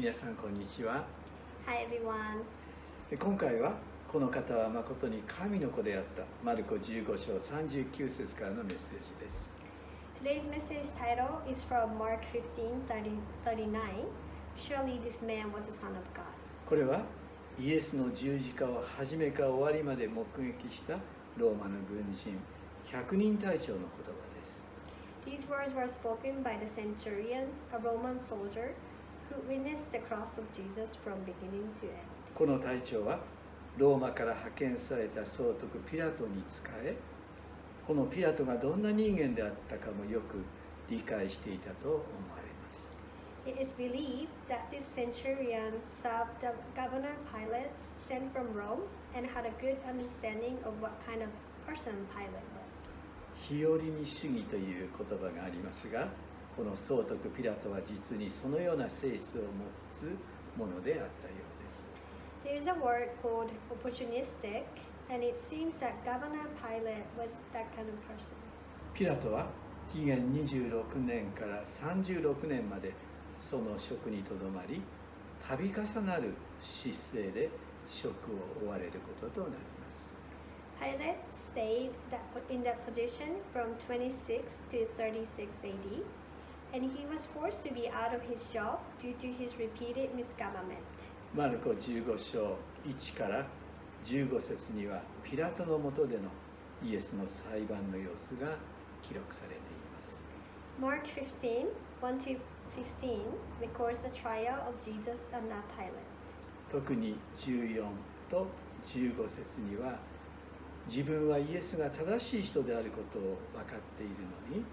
皆さんこんにちは Hi everyone. 今回はこの方は誠に神の子であったマルコ15章39節からのメッセージです Today's message title is from Mark 15 30, 39. Surely this man was the Son of God. これはイエスの十字架を始めから終わりまで目撃したローマの軍人100人隊長の言葉です These words were spoken by the centurion, a Roman soldier, この隊長はローマから派遣された総督ピラトに仕えこのピラトがどんな人間であったかもよく理解していたと思われます It is believed that this centurion served the governor Pilate sent from Rome and had a good understanding of what kind of person Pilate was. 日和見主義という言葉がありますがこの総督ピラトは実にそのような性質を持つものであったようです There is a word called opportunistic, and it seems that Governor Pilate was that kind of person. ピラトは紀元26年から36年までその職にとどまり度重なる失勢で職を追われることとなります Pilate stayed that, in that position from 26 to 36 AD, and he was forced to be out of his job due to his repeated misgovernment. マルコ15章1から15節にはピラトのもとでのイエスの裁判の様子が記録されています Mark 15 1 to 15 records the trial of Jesus under Pilate. 特に14と15節には自分はイエスが正しい人であることを分かっているのに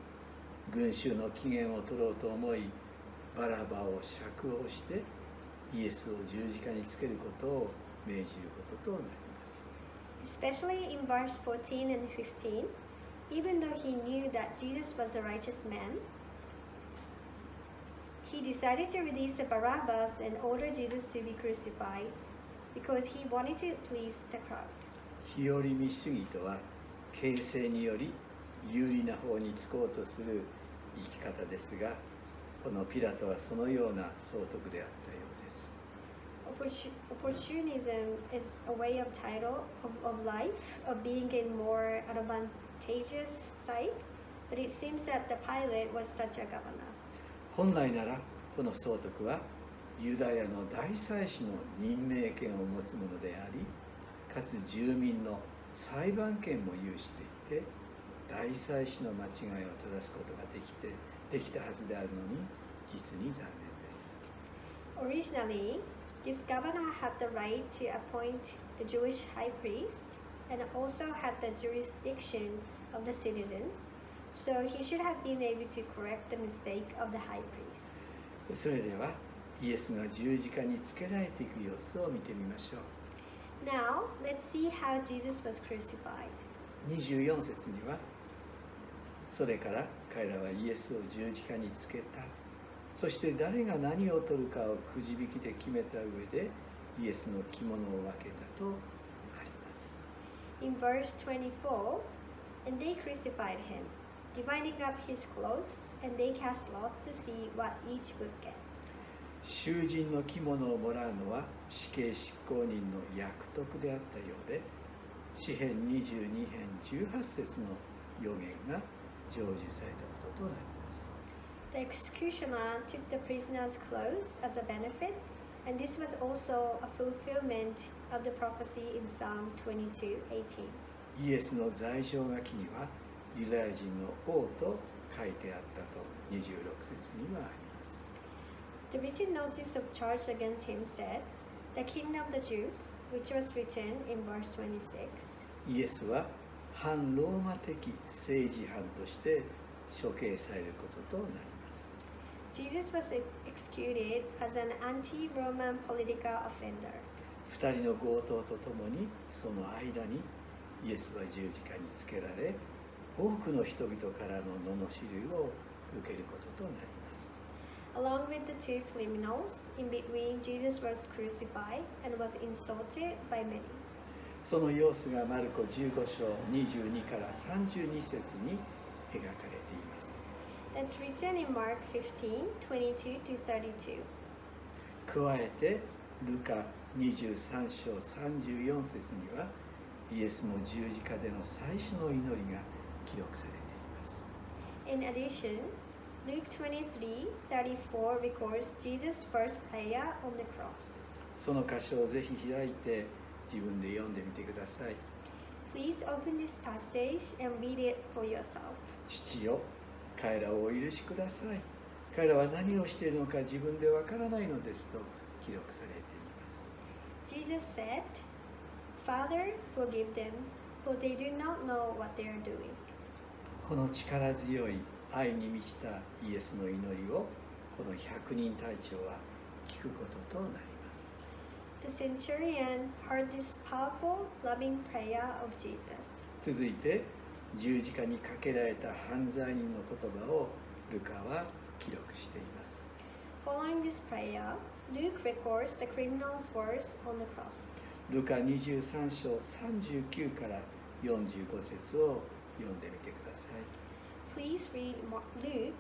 群衆の機嫌を取ろうと思いバラバを釈放してイエスを十字架につけることを命じることとなります Especially in verse 14 and 15, even though he knew that Jesus was a righteous man, he decided to release the Barabbas and order Jesus to be crucified because he wanted to please the crowd. 日和見主義とは形勢により有利な方につこうとする生き方ですがこのピラトはそのような総督であったようです Opportu- Opportunism is a way of title of, of life, of being in more advantageous side, but it seems that the pilot was such a governor. 本来ならこの総督はユダヤの大祭司の任命権を持つものでありかつ住民の裁判権も有していて大祭司の間違いを正すことができてできたはずであるのに実に残念です Originally, this governor had the right to appoint the Jewish high priest and also had the jurisdiction of the citizens, so he should have been able to correct the mistake of the high priest. それではイエスが十字架につけられていく様子を見てみましょ Now, let's see how Jesus was crucified. う24節にはそれから彼らはイエスを十字架につけたそして誰が何を取るかをくじ引きで決めた上でイエスの着物を分けたとあります In verse 24, and they crucified him, dividing up his clothes, and they cast lots to see what each would get. 囚人の着物をもらうのは死刑執行人の約束であったようで詩編22編18節の予言が成就されたこととなります The executioner took the prisoner's clothes as a benefit, and this was also a fulfillment of the prophecy in Psalm 22:18. イエスの罪状書きにはユダヤ人の王と書いてあったと26節にはあります The written notice of charge against him said, "The King of the Jews," which was written in verse 26. イエスは反ローマ的政治犯として処刑されることとなります Jesus was ex- executed as an anti-Roman political offender. 二人の強盗とともにその間にイエスは十字架につけられ多くの人々からの罵りを受けることとなります Along with the two criminals, in between, Jesus was crucified and was insulted by many. その様子がマルコ15章22から32節に描かれています That's written in Mark 15 22 to 32. 加えてルカ23章34節にはイエスの十字架での最初の祈りが記録されています In addition, Luke 23 34 records Jesus' first prayer on the cross. その箇所をぜひ開いて自分で読んでみてください Please open this passage and read it for yourself. 父よ彼らをお許しください彼らは何をしているのか自分でわからないのですと記録されています Jesus said, Father, forgive them, for they do not know what they are doing. この力強い愛に満ちたイエスの祈りをこの百人隊長は聞くこととなります The centurion heard this powerful, loving prayer of Jesus. 続いて十字架にかけられた犯罪人の言葉をルカは記録しています Following this prayer, Luke records the criminal's words on the cross. ルカ23章39から45節を読んでみてください Please read Luke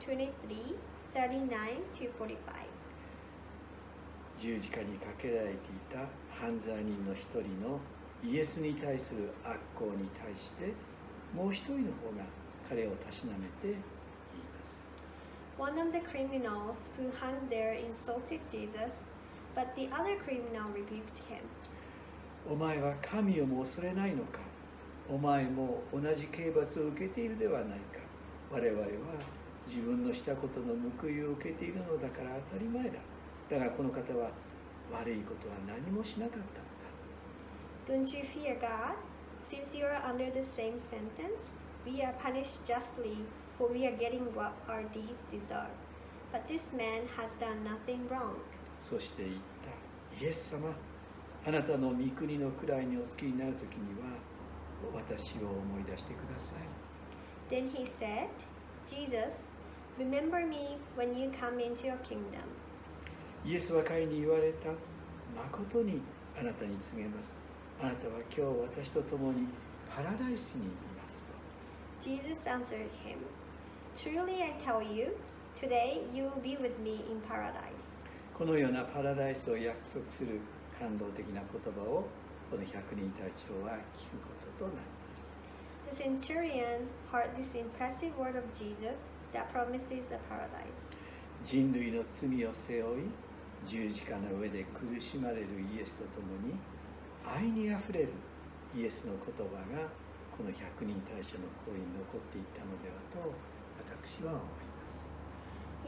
23 39 to 45. 十字架にかけられていた犯罪人の一人のイエスに対する悪行に対してもう一人の方が彼をたしなめて言います。One of the criminals who hung there insulted Jesus, but the other criminal rebuked him. お前は神をも恐れないのか？お前も同じ刑罰を受けているではないか？我々は自分のしたことの報いを受けているのだから当たり前だだがこの方は悪いことは何もしなかったのだ Don't you fear God? Since you are under the same sentence, we are punished justly, for we are getting what our deeds deserve. But this man has done nothing wrong. そして言ったイエス様あなたの御国の位にお付きになる時には私を思い出してください Then he said, Jesus, remember me when you come into your kingdom. イエスは彼に言われた誠にあなたに告げますあなたは今日私と共にパラダイスにいますと Jesus answered him, Truly I tell you, today you will be with me in paradise. このようなパラダイスを約束する感動的な言葉をこの百人隊長は聞くこととなります The centurion heard this impressive word of Jesus that promises a paradise. 人類の罪を背負い十字架の上で苦しまれるイエスと共に愛にあふれるイエスの言葉がこの百人大社の声に残っていったのではと私は思います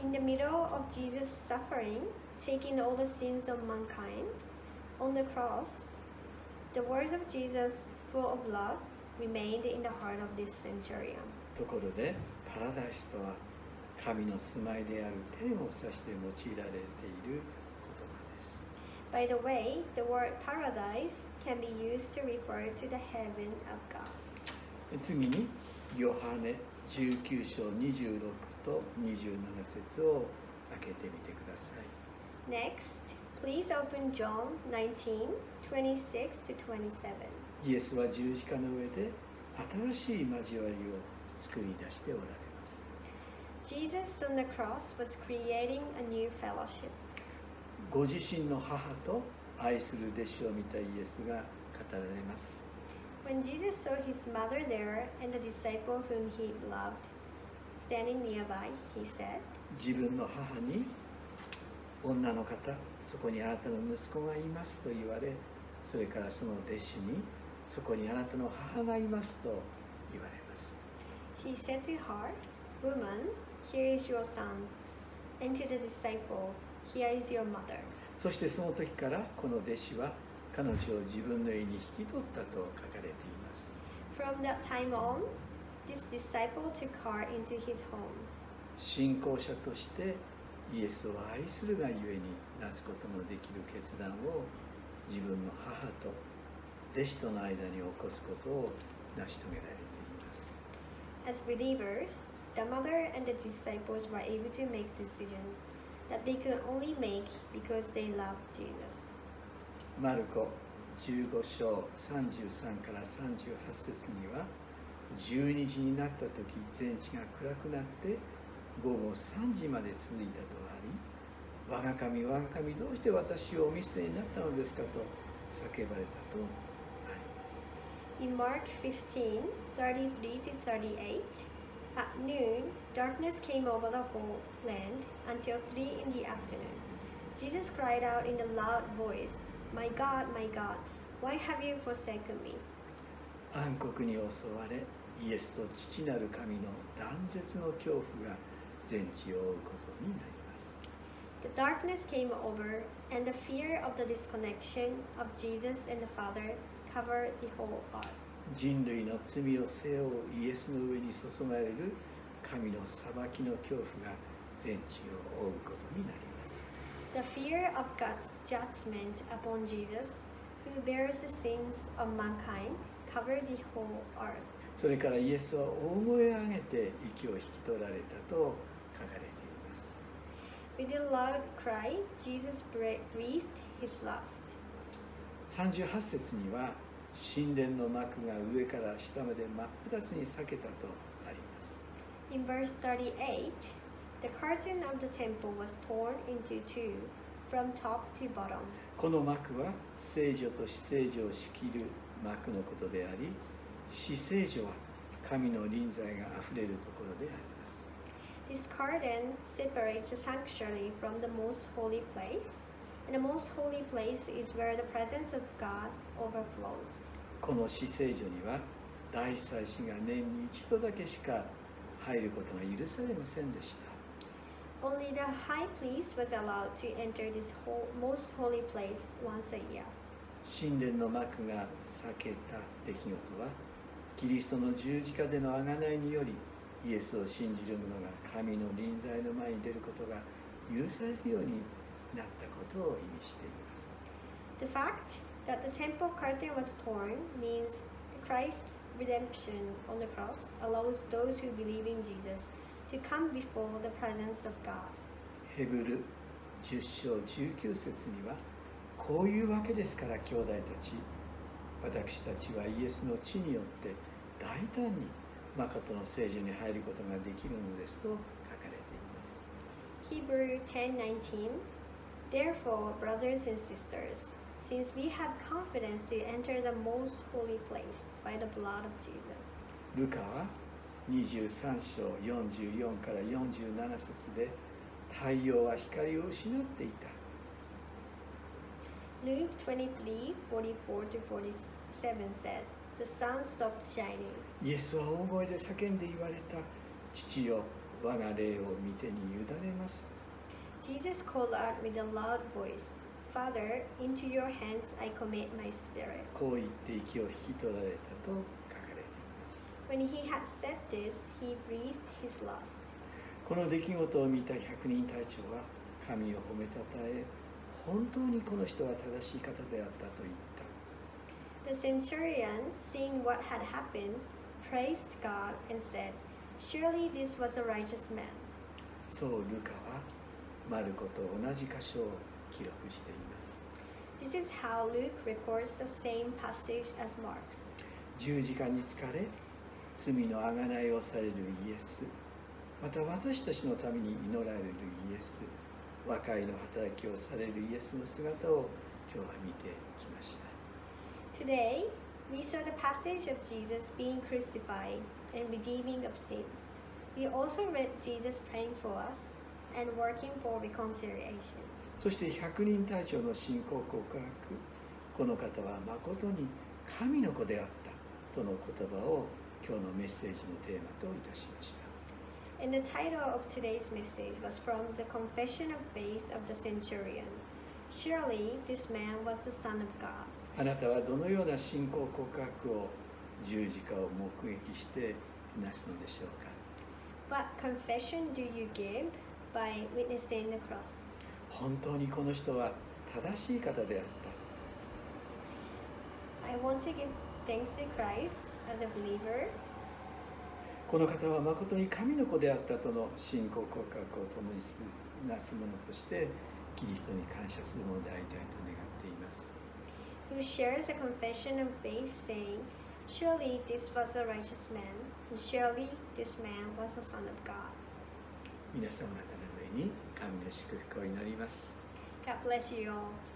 In the middle of Jesus' suffering, taking all the sins of mankind, on the cross, the words of Jesus, full of love, remained in the heart of this centurion. ところでパラダイスとは神の住まいである天を指して用いられている By the way, the word paradise can be used to refer to the heaven of God. 次にヨハネ19章26と27節を開けてみてください Next, please open John 19 26 to 27. イエスは十字架の上で新しい交わりを作り出しておられます Jesus on the cross was creating a new fellowship. ご自身の母と愛する弟子を見たイエスが語られます When Jesus saw his mother there and the disciple whom he loved standing nearby, he said, 自分の母に女の方そこにあなたの息子がいますと言われそれからその弟子にそこにあなたの母がいますと言われます He said to her, Woman, here is your son. And to the disciple, Here is your mother. そしてその時からこの弟子は彼女を自分の家に引き取ったと書かれています From that time on, this disciple took her into his home. 信仰者としてイエスを愛するがゆえになすことのできる決断を自分の母と弟子との間に起こすことを成し遂げられています As believers, the mother and the disciples were able to make decisions that they could only make because they loved Jesus. マルコ15章33から38節には12時になった時全地が暗くなって午後3時まで続いたとあり我が神我が神どうして私をお見捨てになったのですかと叫ばれたとあります In Mark 15 33 to 38, at noon, darkness came over the whole land until 3 in the afternoon. Jesus cried out in a loud voice, My God, my God, why have you forsaken me? 暗黒に襲われイエスと父なる神の断絶の恐怖が全地を覆うことになります The darkness came over, and the fear of the disconnection of Jesus and the Father covered the whole earth. 人類の罪を背負うイエスの上に注がれる神の裁きの恐怖が全地を覆うことになります The fear of God's judgment upon Jesus, who bears the sins of mankind, covered the whole earth. それからイエスは大声を上げて息を引き取られたと書かれています With a loud cry, Jesus bre- breathed his last. 38節には神殿の幕が上から下まで真っ二つに裂けたとあります In verse 38, the curtain of the temple was torn into two from top to bottom. この幕は聖女と死聖女を仕切る幕のことであり死聖女は神の臨在があふれるところであります This curtain separates the sanctuary from the most holy place, and the most holy place is where the presence of God overflows. この死聖女には大祭司が年に一度だけしか入ることが許されませんでした Only the high priest was allowed to enter this whole, most holy place once a year. 神殿の幕が裂けた出来事はキリストの十字架での贖いによりイエスを信じる者が神の臨在の前に出ることが許されるようになったことを意味しています The fact that the temple curtain was torn means Christ's redemption on the cross allows those who believe in Jesus to come before the presence of God. ヘブル10章19節にはこういうわけですから兄弟たち私たちはイエスの地によって大胆に誠の聖女に入ることができるのですと書かれています Hebrew 10:19 Therefore, brothers and sisters, since we have confidence to enter the most holy place by the blood of Jesus. ルカは23章44から47節で太陽は光を失っていた Luke 23 44 to 47 says, The sun stopped shining. イエスは大声で叫んで言われた父よ我が霊を見てに委ねます Jesus called out with a loud voice, Father, into your hands I commit my spirit. こう言って息を引き取られたと書かれています When he had said this, he breathed his last. この出来事を見た百人隊長は神を褒めたたえ本当にこの人は正しい方であったと言った The centurion, seeing what had happened, praised God and said, Surely this was a righteous man. そうルカは マルコと同じ箇所を記録しています This is how Luke records the same passage as Mark's. 十字架につかれ罪の贖いをされるイエスまた私たちのために祈られるイエス和解の働きをされるイエスの姿を今日は見てきました Today, we saw the passage of Jesus being crucified and redeeming of sins. We also read Jesus praying for us and working for reconciliation. そして百人隊長の信仰告白この方は誠に神の子であったとの言葉を今日のメッセージのテーマといたしました And the title of today's message was from the Confession of Faith of the Centurion. Surely this man was the Son of God. あなたはどのような信仰告白を十字架を目撃してなすのでしょうか What confession do you give by witnessing the cross? 本当にこの人は正しい方であっ I want to give thanks to Christ as a believer たこの方は誠に神の子であったとの信仰告白を共にすなす者としてキリストに感謝するものでありたいと願っています who shares a confession of faith, saying, Surely this was a righteous man, and surely this man was a son of God. 皆様方に神の祝福を祈ります God bless you all.